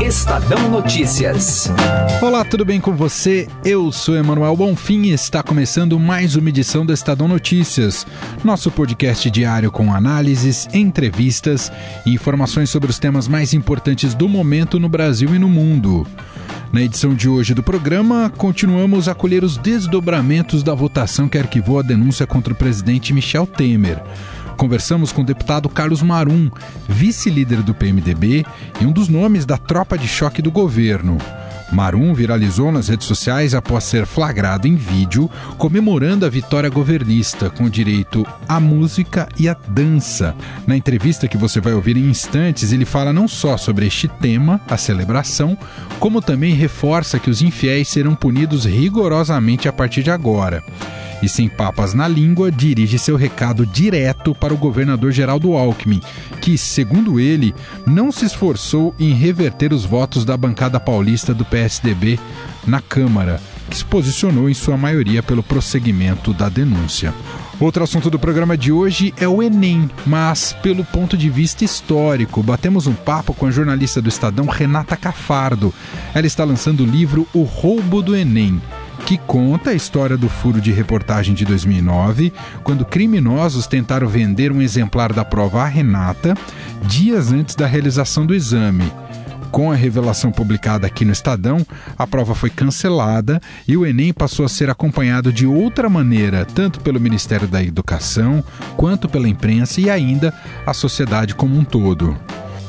Estadão Notícias. Olá, tudo bem com você? Eu sou Emanuel Bonfim e está começando mais uma edição do Estadão Notícias, nosso podcast diário com análises, entrevistas e informações sobre os temas mais importantes do momento no Brasil e no mundo. Na edição de hoje do programa, continuamos a colher os desdobramentos da votação que arquivou a denúncia contra o presidente Michel Temer. Conversamos com o deputado Carlos Marum, vice-líder do PMDB e um dos nomes da tropa de choque do governo. Marum viralizou nas redes sociais após ser flagrado em vídeo comemorando a vitória governista com direito à música e à dança. Na entrevista que você vai ouvir em instantes, ele fala não só sobre este tema, a celebração, como também reforça que os infiéis serão punidos rigorosamente a partir de agora e sem papas na língua, dirige seu recado direto para o governador Geraldo Alckmin, que, segundo ele, não se esforçou em reverter os votos da bancada paulista do PSDB na Câmara, que se posicionou em sua maioria pelo prosseguimento da denúncia. Outro assunto do programa de hoje é o Enem, mas pelo ponto de vista histórico. Batemos um papo com a jornalista do Estadão Renata Cafardo. Ela está lançando o livro O Roubo do Enem que conta a história do furo de reportagem de 2009, quando criminosos tentaram vender um exemplar da prova à Renata dias antes da realização do exame. Com a revelação publicada aqui no Estadão, a prova foi cancelada e o Enem passou a ser acompanhado de outra maneira, tanto pelo Ministério da Educação, quanto pela imprensa e ainda a sociedade como um todo.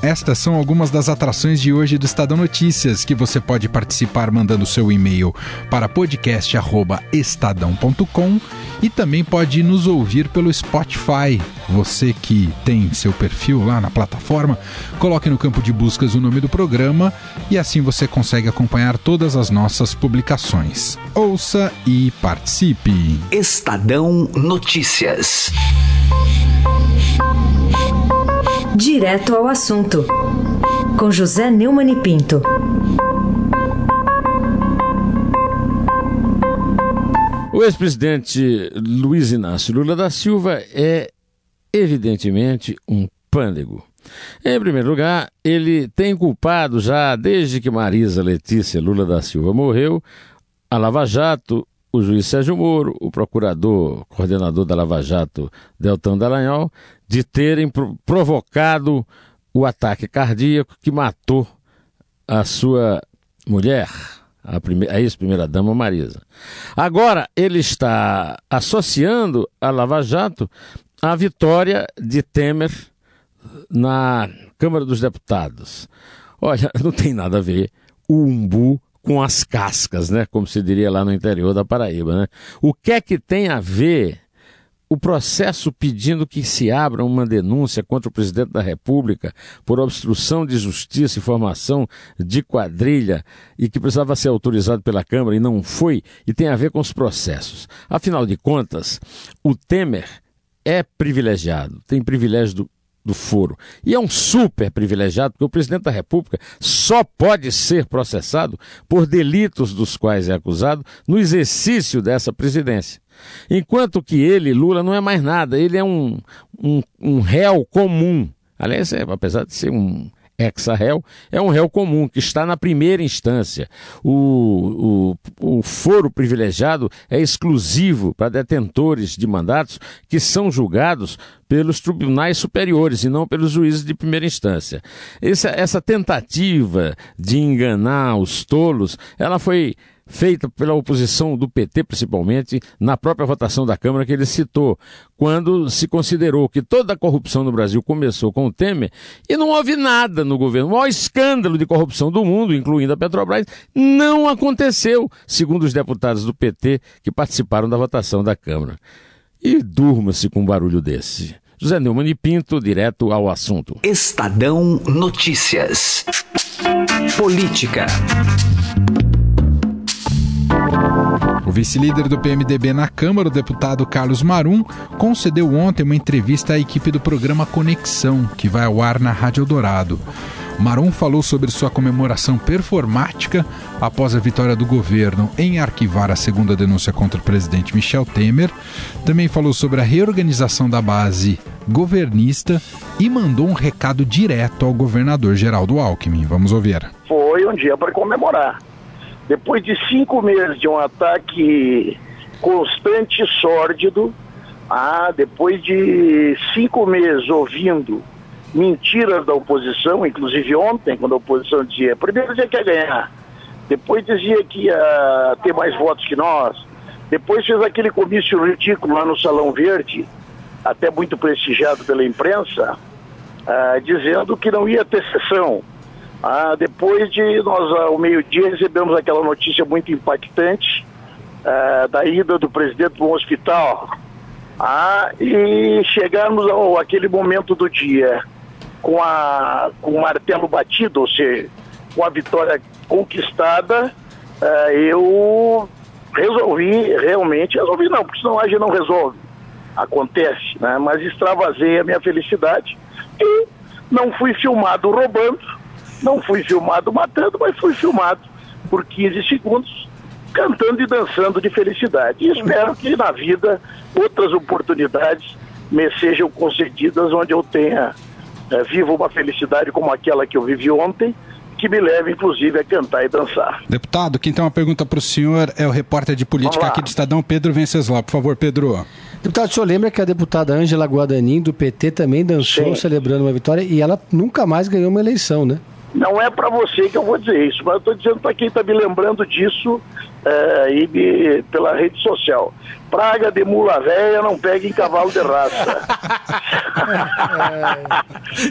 Estas são algumas das atrações de hoje do Estadão Notícias, que você pode participar mandando seu e-mail para podcast@estadão.com e também pode nos ouvir pelo Spotify. Você que tem seu perfil lá na plataforma, coloque no campo de buscas o nome do programa e assim você consegue acompanhar todas as nossas publicações. Ouça e participe. Estadão Notícias. Direto ao assunto, com José Neumann e Pinto. O ex-presidente Luiz Inácio Lula da Silva é, evidentemente, um pândego. Em primeiro lugar, ele tem culpado já desde que Marisa Letícia Lula da Silva morreu, a Lava Jato, o juiz Sérgio Moro, o procurador, coordenador da Lava Jato, Deltan Dallagnol, de terem provocado o ataque cardíaco que matou a sua mulher, a, a ex-primeira-dama Marisa. Agora, ele está associando a Lava Jato à vitória de Temer na Câmara dos Deputados. Olha, não tem nada a ver o umbu com as cascas, né? Como se diria lá no interior da Paraíba, né? O que é que tem a ver o processo pedindo que se abra uma denúncia contra o presidente da República por obstrução de justiça e formação de quadrilha e que precisava ser autorizado pela Câmara e não foi, e tem a ver com os processos. Afinal de contas, o Temer é privilegiado, tem privilégio do, do foro. E é um super privilegiado, porque o presidente da República só pode ser processado por delitos dos quais é acusado no exercício dessa presidência. Enquanto que ele, Lula, não é mais nada, ele é um, um, um réu comum. Aliás, é, apesar de ser um ex-réu, é um réu comum que está na primeira instância. O, o, o foro privilegiado é exclusivo para detentores de mandatos que são julgados pelos tribunais superiores e não pelos juízes de primeira instância. Essa, essa tentativa de enganar os tolos, ela foi feita pela oposição do PT, principalmente, na própria votação da Câmara que ele citou, quando se considerou que toda a corrupção no Brasil começou com o Temer e não houve nada no governo. O maior escândalo de corrupção do mundo, incluindo a Petrobras, não aconteceu, segundo os deputados do PT que participaram da votação da Câmara. E durma-se com um barulho desse. José Neumann e Pinto, direto ao assunto. Estadão Notícias. Política. O vice-líder do PMDB na Câmara, o deputado Carlos Marum, concedeu ontem uma entrevista à equipe do programa Conexão, que vai ao ar na Rádio Dourado. Maron falou sobre sua comemoração performática após a vitória do governo em arquivar a segunda denúncia contra o presidente Michel Temer. Também falou sobre a reorganização da base governista e mandou um recado direto ao governador Geraldo Alckmin. Vamos ouvir. Foi um dia para comemorar. Depois de cinco meses de um ataque constante e sórdido, ah, depois de cinco meses ouvindo mentiras da oposição, inclusive ontem, quando a oposição dizia, primeiro dizia que ia ganhar, depois dizia que ia ter mais votos que nós, depois fez aquele comício ridículo lá no Salão Verde, até muito prestigiado pela imprensa, ah, dizendo que não ia ter sessão. Ah, depois de nós, ao meio-dia, recebemos aquela notícia muito impactante ah, da ida do presidente para um hospital. Ah, e chegarmos ao aquele momento do dia com, a, com o martelo batido, ou seja, com a vitória conquistada, ah, eu resolvi realmente, resolvi não, porque senão a gente não resolve acontece, né? mas extravasei a minha felicidade e não fui filmado roubando, não fui filmado matando, mas fui filmado por 15 segundos cantando e dançando de felicidade. E espero que na vida outras oportunidades me sejam concedidas onde eu tenha é, vivo uma felicidade como aquela que eu vivi ontem que me leva, inclusive, a cantar e dançar. Deputado, quem tem uma pergunta para o senhor é o repórter de política aqui do Estadão, Pedro Venceslau. Por favor, Pedro. Deputado, o senhor lembra que a deputada Ângela Guadanin, do PT, também dançou Sim. celebrando uma vitória e ela nunca mais ganhou uma eleição, né? Não é para você que eu vou dizer isso, mas eu estou dizendo para quem está me lembrando disso é, e me, pela rede social. Praga de mula velha não pega em cavalo de raça.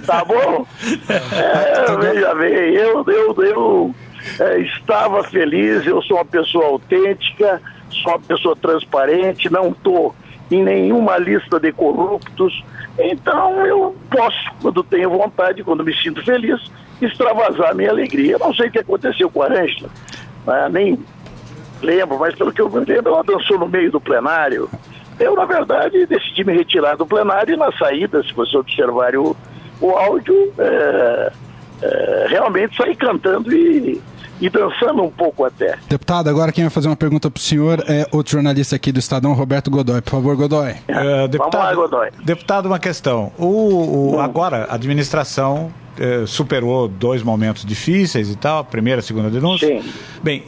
tá bom? É, veja bem, eu, eu, eu é, estava feliz, eu sou uma pessoa autêntica, sou uma pessoa transparente, não estou em nenhuma lista de corruptos. Então eu posso, quando tenho vontade, quando me sinto feliz, extravasar a minha alegria. não sei o que aconteceu com a Ângela, né? nem lembro, mas pelo que eu me lembro, ela dançou no meio do plenário. Eu, na verdade, decidi me retirar do plenário e na saída, se você observar o, o áudio, é, é, realmente saí cantando e, e dançando um pouco até. Deputado, agora quem vai fazer uma pergunta para o senhor é outro jornalista aqui do Estadão, Roberto Godoy. Por favor, Godoy. É, deputado, Vamos lá, Godoy. Deputado, uma questão. O, o agora, a administração eh, superou dois momentos difíceis e tal, a primeira, a segunda denúncia. Sim. Bem,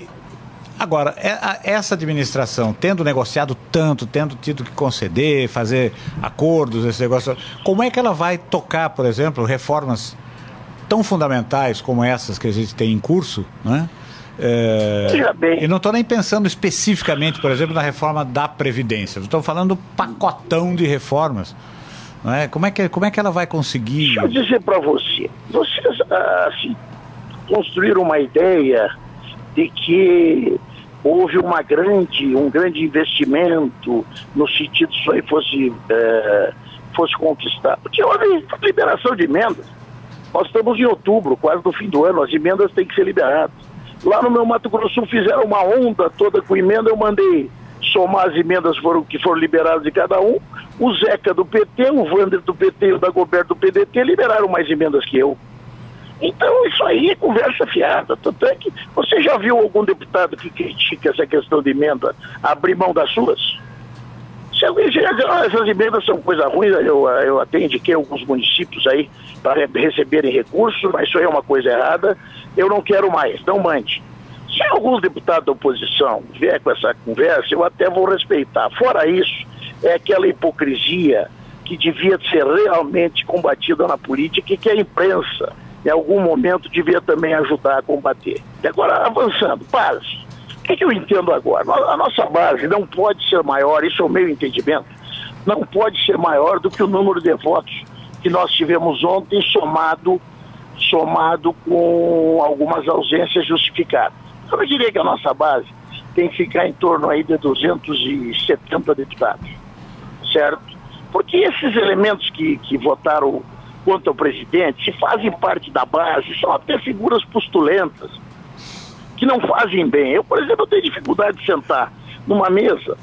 agora, é, essa administração, tendo negociado tanto, tendo tido que conceder, fazer acordos, esse negócio, como é que ela vai tocar, por exemplo, reformas tão fundamentais como essas que a gente tem em curso, né? É, e não estou nem pensando especificamente, por exemplo, na reforma da Previdência. Estou falando do pacotão de reformas não é? Como, é que, como é que ela vai conseguir? Deixa eu dizer para você. Vocês assim, construíram uma ideia de que houve uma grande, um grande investimento no sentido que isso aí fosse, é, fosse conquistado. Porque houve liberação de emendas. Nós estamos em outubro, quase no fim do ano, as emendas têm que ser liberadas. Lá no meu Mato Grosso fizeram uma onda toda com emenda, eu mandei somar as emendas foram, que foram liberadas de cada um. O Zeca do PT, o Vander do PT e o Dagoberto do PDT liberaram mais emendas que eu. Então isso aí é conversa fiada. Tanto é que você já viu algum deputado que critica essa questão de emenda abrir mão das suas? Se alguém chegar dizer, ah, essas emendas são coisa ruim, eu, eu até indiquei alguns municípios aí para receberem recursos, mas isso aí é uma coisa errada, eu não quero mais, não mande. Se alguns deputados da oposição vier com essa conversa, eu até vou respeitar. Fora isso, é aquela hipocrisia que devia ser realmente combatida na política e que a imprensa, em algum momento, devia também ajudar a combater. E agora, avançando, base. O que, que eu entendo agora? A nossa base não pode ser maior, isso é o meu entendimento, não pode ser maior do que o número de votos que nós tivemos ontem, somado, somado com algumas ausências justificadas. Eu diria que a nossa base tem que ficar em torno aí de 270 deputados, certo? Porque esses elementos que, que votaram contra o presidente, se fazem parte da base, são até figuras postulentas, que não fazem bem. Eu, por exemplo, tenho dificuldade de sentar numa mesa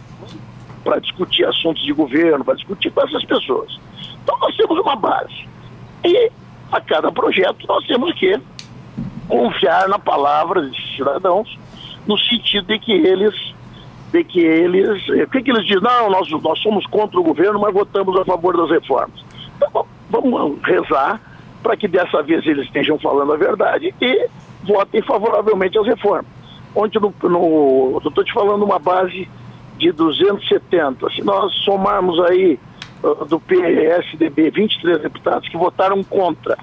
para discutir assuntos de governo, para discutir com essas pessoas. Então nós temos uma base. E a cada projeto nós temos que confiar na palavra desses cidadãos, no sentido de que eles, de que eles, o que, que eles dizem? Não, nós, nós somos contra o governo, mas votamos a favor das reformas. Então, vamos rezar para que dessa vez eles estejam falando a verdade e votem favoravelmente às reformas. Onde no, no estou te falando uma base de 270. Se nós somarmos aí uh, do PSDB 23 deputados que votaram contra,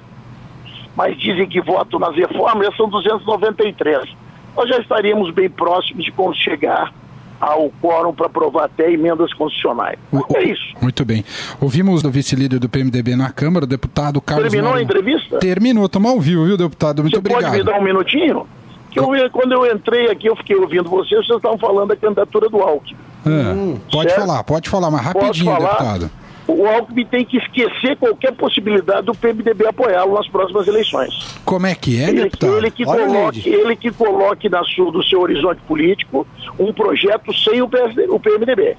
mas dizem que votam nas reformas, já são 293. Nós já estaríamos bem próximos de quando chegar ao quórum para aprovar até emendas constitucionais. O, é isso. Muito bem. Ouvimos o vice-líder do PMDB na Câmara, o deputado Carlos Terminou a entrevista? Terminou, estamos ao vivo, viu, deputado? Muito Você obrigado. pode me dar um minutinho? Que eu, quando eu entrei aqui, eu fiquei ouvindo vocês, vocês estavam falando da candidatura do Alckmin. Hum, pode falar, pode falar, mas rapidinho, falar? deputado. O Alckmin tem que esquecer qualquer possibilidade do PMDB apoiá-lo nas próximas eleições. Como é que é, ele, deputado? Ele que, coloque, ele que coloque na sua, do seu horizonte político um projeto sem o, PSD, o PMDB.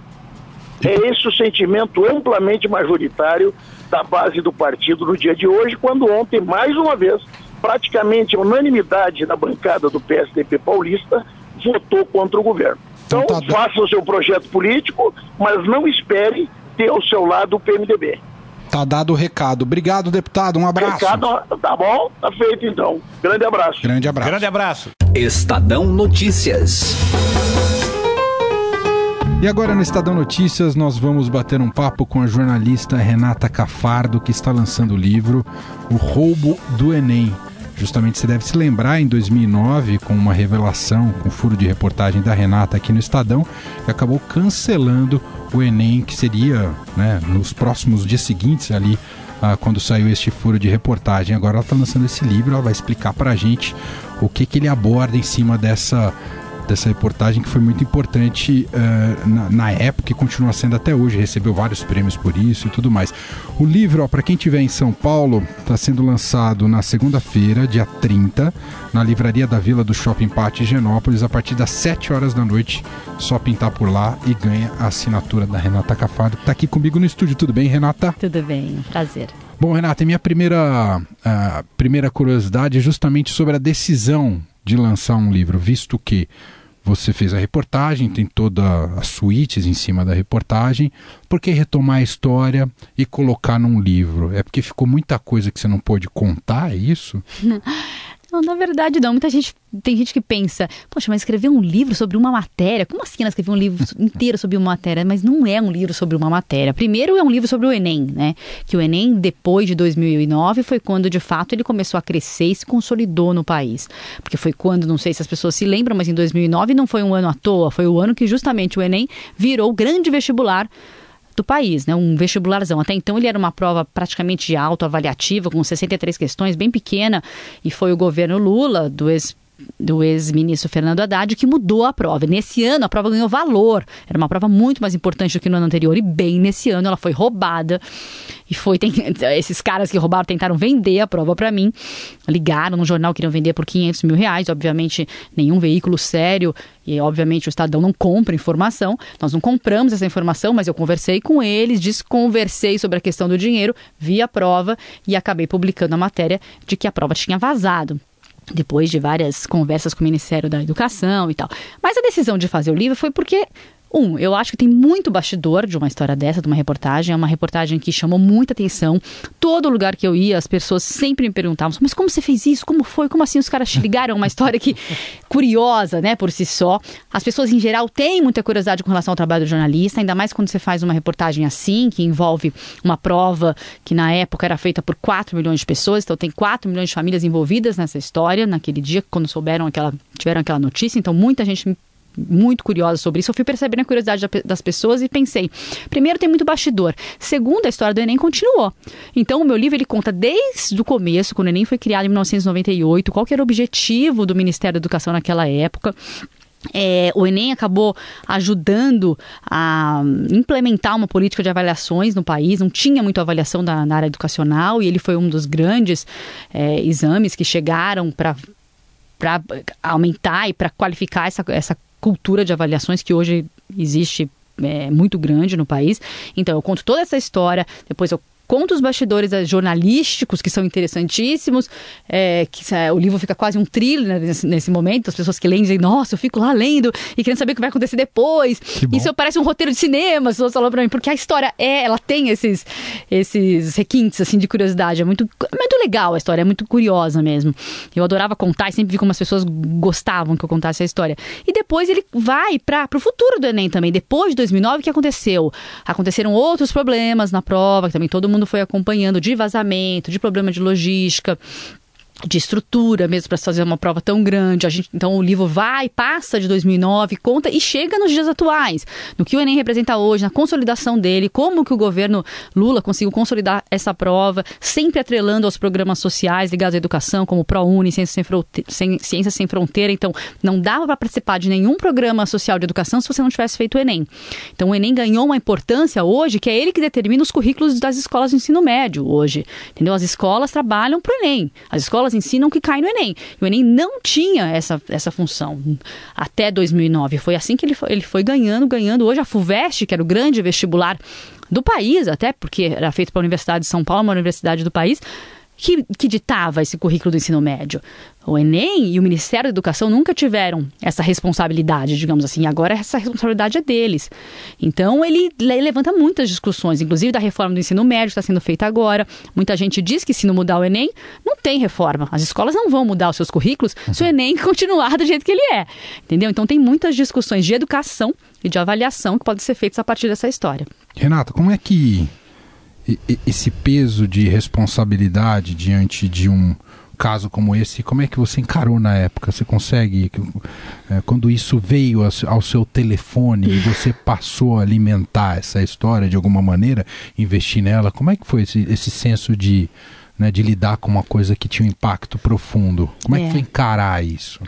É esse o sentimento amplamente majoritário da base do partido no dia de hoje, quando ontem, mais uma vez, praticamente a unanimidade da bancada do PSDB paulista votou contra o governo. Então, então tá faça o seu projeto político, mas não espere ter ao seu lado o PMDB. Tá dado o recado. Obrigado, deputado. Um abraço. Recado, tá bom? Tá feito então. Grande abraço. Grande abraço. Grande abraço. Estadão Notícias. E agora no Estadão Notícias nós vamos bater um papo com a jornalista Renata Cafardo, que está lançando o livro O Roubo do Enem. Justamente você deve se lembrar em 2009 com uma revelação, com um furo de reportagem da Renata aqui no Estadão, que acabou cancelando o Enem, que seria né, nos próximos dias seguintes ali ah, quando saiu este furo de reportagem. Agora ela está lançando esse livro, ela vai explicar para a gente o que, que ele aborda em cima dessa dessa reportagem que foi muito importante uh, na, na, época e continua sendo até hoje. Recebeu vários prêmios por isso e tudo mais. O livro, para quem estiver em São Paulo, está sendo lançado na segunda-feira, dia 30, na livraria da Vila do Shopping Pátio Genópolis, a partir das 7 horas da noite. Só pintar por lá e ganha a assinatura da Renata Cafado, que está aqui comigo no estúdio. Tudo bem, Renata? Tudo bem, prazer. Bom, Renata, minha primeira, primeira curiosidade é justamente sobre a decisão de lançar um livro, visto que você fez a reportagem, tem todas as suítes em cima da reportagem. Por que retomar a história e colocar num livro? É porque ficou muita coisa que você não pôde contar, é isso? Não, na verdade não. Muita gente tem gente que pensa, poxa, mas escrever um livro sobre uma matéria, como assim ela escrever um livro inteiro sobre uma matéria? Mas não é um livro sobre uma matéria. Primeiro é um livro sobre o Enem, né? Que o Enem, depois de 2009, foi quando de fato ele começou a crescer e se consolidou no país. Porque foi quando, não sei se as pessoas se lembram, mas em 2009 não foi um ano à toa, foi o ano que justamente o Enem virou o grande vestibular do país, né? Um vestibularzão. Até então ele era uma prova praticamente autoavaliativa, com 63 questões, bem pequena, e foi o governo Lula, do ex do ex-ministro Fernando Haddad, que mudou a prova. Nesse ano, a prova ganhou valor. Era uma prova muito mais importante do que no ano anterior. E bem, nesse ano, ela foi roubada. E foi. Tem, esses caras que roubaram tentaram vender a prova para mim. Ligaram no jornal, queriam vender por 500 mil reais. Obviamente, nenhum veículo sério. E, obviamente, o Estadão não compra informação. Nós não compramos essa informação, mas eu conversei com eles, desconversei sobre a questão do dinheiro, vi a prova e acabei publicando a matéria de que a prova tinha vazado depois de várias conversas com o Ministério da Educação e tal. Mas a decisão de fazer o livro foi porque um, eu acho que tem muito bastidor de uma história dessa, de uma reportagem. É uma reportagem que chamou muita atenção. Todo lugar que eu ia, as pessoas sempre me perguntavam: mas como você fez isso? Como foi? Como assim os caras te ligaram? Uma história que curiosa, né, por si só. As pessoas em geral têm muita curiosidade com relação ao trabalho do jornalista, ainda mais quando você faz uma reportagem assim, que envolve uma prova que na época era feita por 4 milhões de pessoas. Então tem 4 milhões de famílias envolvidas nessa história, naquele dia, quando souberam aquela, tiveram aquela notícia. Então muita gente muito curiosa sobre isso. Eu fui percebendo a curiosidade das pessoas e pensei: primeiro, tem muito bastidor. Segundo, a história do Enem continuou. Então, o meu livro ele conta desde o começo, quando o Enem foi criado em 1998, qual era o objetivo do Ministério da Educação naquela época. É, o Enem acabou ajudando a implementar uma política de avaliações no país, não tinha muita avaliação da, na área educacional e ele foi um dos grandes é, exames que chegaram para aumentar e para qualificar essa, essa cultura de avaliações que hoje existe é, muito grande no país. Então, eu conto toda essa história, depois eu conta os bastidores é, jornalísticos, que são interessantíssimos, é, que é, o livro fica quase um thriller nesse, nesse, momento, as pessoas que leem dizem, nossa, eu fico lá lendo e querendo saber o que vai acontecer depois. Isso parece um roteiro de cinema, as pessoas falam pra mim, porque a história é, ela tem esses, esses requintes, assim, de curiosidade. É muito, é muito legal a história, é muito curiosa mesmo. Eu adorava contar e sempre vi como as pessoas gostavam que eu contasse a história. E depois ele vai para o futuro do Enem também. Depois de 2009, o que aconteceu? Aconteceram outros problemas na prova, que também todo mundo foi acompanhando, de vazamento, de problema de logística de estrutura mesmo para fazer uma prova tão grande. A gente, então o livro vai, passa de 2009, conta e chega nos dias atuais, no que o Enem representa hoje, na consolidação dele, como que o governo Lula conseguiu consolidar essa prova, sempre atrelando aos programas sociais ligados à educação, como o ProUni, Ciências Sem, Fronteira, Ciências Sem Fronteira. Então, não dava para participar de nenhum programa social de educação se você não tivesse feito o Enem. Então, o Enem ganhou uma importância hoje, que é ele que determina os currículos das escolas de ensino médio hoje. Entendeu? As escolas trabalham para o Enem. As escolas escolas ensinam que cai no Enem. O Enem não tinha essa, essa função até 2009. Foi assim que ele foi, ele foi ganhando, ganhando. Hoje a FUVEST, que era o grande vestibular do país, até porque era feito pela Universidade de São Paulo, uma universidade do país, que, que ditava esse currículo do ensino médio. O Enem e o Ministério da Educação nunca tiveram essa responsabilidade, digamos assim. Agora essa responsabilidade é deles. Então ele levanta muitas discussões, inclusive da reforma do ensino médio que está sendo feita agora. Muita gente diz que se não mudar o Enem, não tem reforma. As escolas não vão mudar os seus currículos se o Enem continuar do jeito que ele é. Entendeu? Então tem muitas discussões de educação e de avaliação que podem ser feitas a partir dessa história. Renata, como é que esse peso de responsabilidade diante de um caso como esse, como é que você encarou na época? Você consegue, é, quando isso veio ao seu telefone e você passou a alimentar essa história de alguma maneira, investir nela, como é que foi esse, esse senso de, né, de lidar com uma coisa que tinha um impacto profundo? Como é, é que foi encarar isso?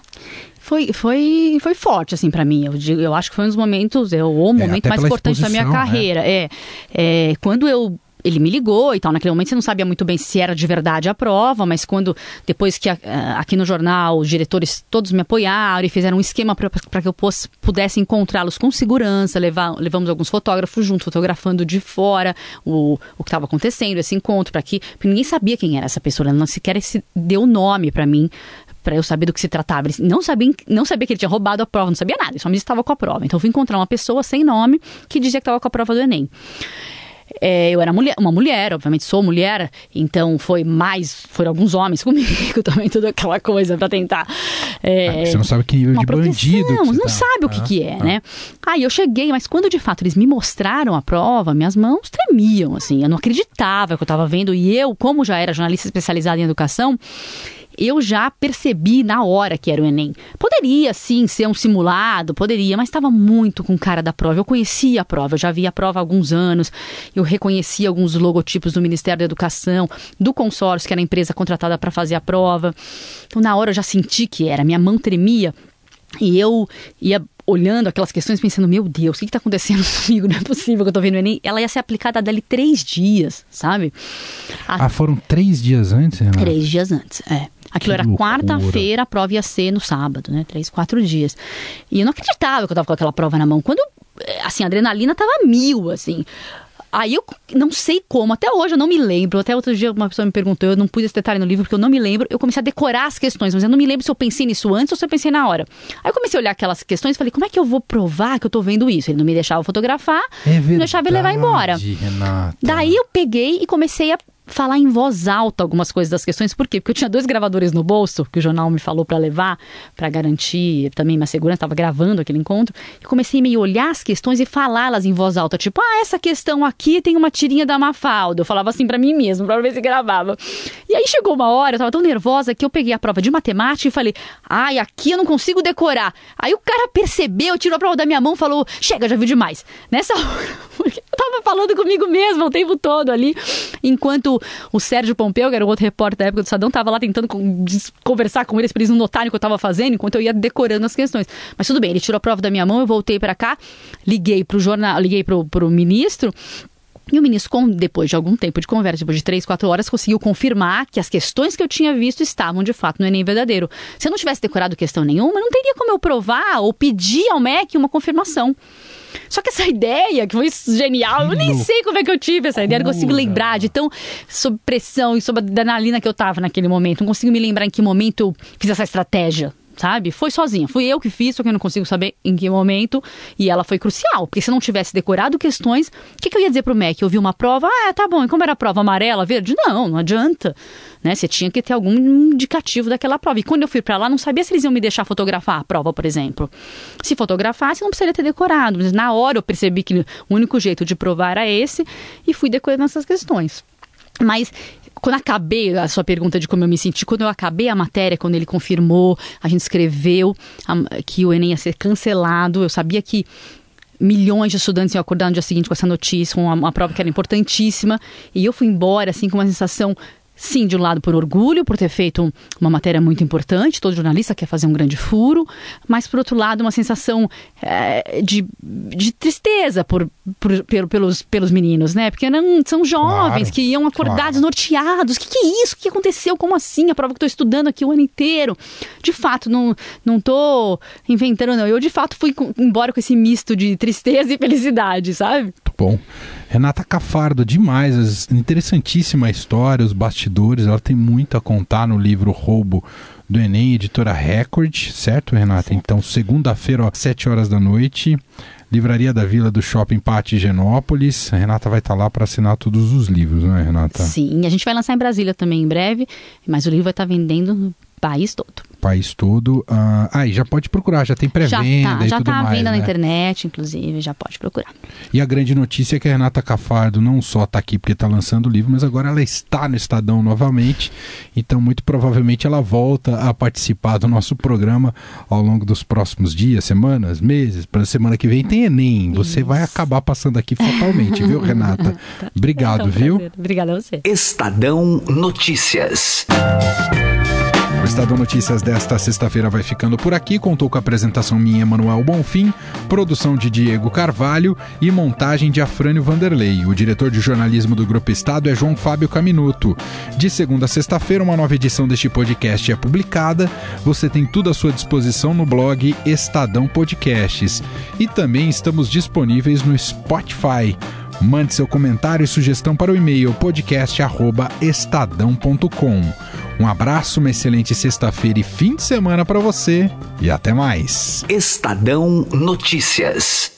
foi, foi, foi forte, assim, para mim. Eu, digo, eu acho que foi um dos momentos, é, o é, momento é, mais importante da minha né? carreira. Né? É, é, quando eu ele me ligou e tal. Naquele momento você não sabia muito bem se era de verdade a prova, mas quando, depois que aqui no jornal, os diretores todos me apoiaram e fizeram um esquema para que eu pudesse encontrá-los com segurança, levar, levamos alguns fotógrafos junto, fotografando de fora o, o que estava acontecendo, esse encontro, para que ninguém sabia quem era essa pessoa, ela não sequer se deu nome para mim para eu saber do que se tratava. Ele não sabia, não sabia que ele tinha roubado a prova, não sabia nada, ele só me estava com a prova. Então eu fui encontrar uma pessoa sem nome que dizia que estava com a prova do Enem. É, eu era mulher, uma mulher, obviamente sou mulher, então foi mais, foram alguns homens comigo também, toda aquela coisa para tentar. É, você não sabe que nível de proteção, bandido. Não, não tá. sabe o que, ah, que é, ah. né? Aí eu cheguei, mas quando de fato eles me mostraram a prova, minhas mãos tremiam, assim, eu não acreditava que eu estava vendo, e eu, como já era jornalista especializada em educação, eu já percebi na hora que era o Enem. Poderia sim ser um simulado, poderia, mas estava muito com cara da prova. Eu conhecia a prova, eu já vi a prova há alguns anos, eu reconhecia alguns logotipos do Ministério da Educação, do consórcio, que era a empresa contratada para fazer a prova. Então, na hora eu já senti que era, minha mão tremia. E eu ia olhando aquelas questões, pensando, meu Deus, o que está acontecendo comigo? Não é possível que eu estou vendo o Enem. Ela ia ser aplicada dali três dias, sabe? A... Ah, foram três dias antes, Renato? Três dias antes, é. Aquilo que era quarta-feira, a prova ia ser no sábado, né? Três, quatro dias. E eu não acreditava que eu tava com aquela prova na mão. Quando, assim, a adrenalina tava mil, assim. Aí eu não sei como, até hoje eu não me lembro. Até outro dia uma pessoa me perguntou, eu não pus esse detalhe no livro porque eu não me lembro. Eu comecei a decorar as questões, mas eu não me lembro se eu pensei nisso antes ou se eu pensei na hora. Aí eu comecei a olhar aquelas questões e falei, como é que eu vou provar que eu tô vendo isso? Ele não me deixava fotografar, é não deixava ele levar embora. Renata. Daí eu peguei e comecei a falar em voz alta algumas coisas das questões. Por quê? Porque eu tinha dois gravadores no bolso, que o jornal me falou para levar, para garantir também minha segurança, estava gravando aquele encontro. E comecei a meio olhar as questões e falá-las em voz alta. Tipo, ah, essa questão aqui tem uma tirinha da Mafalda. Eu falava assim para mim mesmo, para ver se gravava. E aí chegou uma hora, eu tava tão nervosa que eu peguei a prova de matemática e falei, ai, aqui eu não consigo decorar. Aí o cara percebeu, tirou a prova da minha mão e falou, chega, já viu demais. Nessa hora, eu tava falando comigo mesmo o tempo todo ali, enquanto o Sérgio Pompeu, que era o outro repórter da época do Estadão, estava lá tentando conversar com eles para eles não notarem o que eu estava fazendo, enquanto eu ia decorando as questões. Mas tudo bem, ele tirou a prova da minha mão, eu voltei para cá, liguei para o jornal, liguei para o ministro. E o ministro, depois de algum tempo de conversa, depois de três, quatro horas, conseguiu confirmar que as questões que eu tinha visto estavam de fato no Enem verdadeiro. Se eu não tivesse decorado questão nenhuma, não teria como eu provar ou pedir ao MEC uma confirmação. Só que essa ideia, que foi genial, eu nem sei como é que eu tive essa ideia, não consigo lembrar de tão sob pressão e sob a adrenalina que eu tava naquele momento. Não consigo me lembrar em que momento eu fiz essa estratégia sabe? Foi sozinha. Fui eu que fiz, só que eu não consigo saber em que momento. E ela foi crucial, porque se não tivesse decorado questões, o que, que eu ia dizer pro MEC? Eu vi uma prova, ah, tá bom, e como era a prova amarela, verde? Não, não adianta. Né? Você tinha que ter algum indicativo daquela prova. E quando eu fui para lá, não sabia se eles iam me deixar fotografar a prova, por exemplo. Se fotografasse, não precisaria ter decorado. Mas na hora eu percebi que o único jeito de provar era esse e fui decorando essas questões. Mas quando acabei a sua pergunta de como eu me senti, quando eu acabei a matéria, quando ele confirmou, a gente escreveu que o Enem ia ser cancelado, eu sabia que milhões de estudantes iam acordar no dia seguinte com essa notícia, com uma, uma prova que era importantíssima, e eu fui embora assim com uma sensação Sim, de um lado por orgulho, por ter feito uma matéria muito importante, todo jornalista quer fazer um grande furo, mas por outro lado uma sensação é, de, de tristeza por, por, pelos, pelos meninos, né? Porque não, são jovens claro, que iam acordar claro. desnorteados. O que, que, é isso? O que aconteceu? Como assim? A prova que estou estudando aqui o ano inteiro. De fato, não, não tô inventando, não. Eu de fato fui embora com esse misto de tristeza e felicidade, sabe? Bom. Renata Cafardo, demais, interessantíssima história, os bastidores, ela tem muito a contar no livro Roubo do Enem, editora Record, certo, Renata? Sim. Então, segunda-feira, às 7 horas da noite, Livraria da Vila do Shopping Pátio Genópolis. A Renata vai estar lá para assinar todos os livros, não é, Renata? Sim, a gente vai lançar em Brasília também em breve, mas o livro vai estar vendendo no país todo país todo. Ah, aí ah, já pode procurar, já tem pré-venda. Já está à venda né? na internet, inclusive, já pode procurar. E a grande notícia é que a Renata Cafardo não só está aqui porque está lançando o livro, mas agora ela está no Estadão novamente. Então, muito provavelmente, ela volta a participar do nosso programa ao longo dos próximos dias, semanas, meses. Para a semana que vem tem Enem. Você Isso. vai acabar passando aqui fatalmente, viu, Renata? Tá. Obrigado, é um viu? Obrigada a você. Estadão Notícias. O Estadão Notícias desta sexta-feira vai ficando por aqui. Contou com a apresentação minha, Manuel Bonfim, produção de Diego Carvalho e montagem de Afrânio Vanderlei. O diretor de jornalismo do Grupo Estado é João Fábio Caminuto. De segunda a sexta-feira, uma nova edição deste podcast é publicada. Você tem tudo à sua disposição no blog Estadão Podcasts. E também estamos disponíveis no Spotify. Mande seu comentário e sugestão para o e-mail podcast@estadão.com. Um abraço, uma excelente sexta-feira e fim de semana para você e até mais. Estadão Notícias.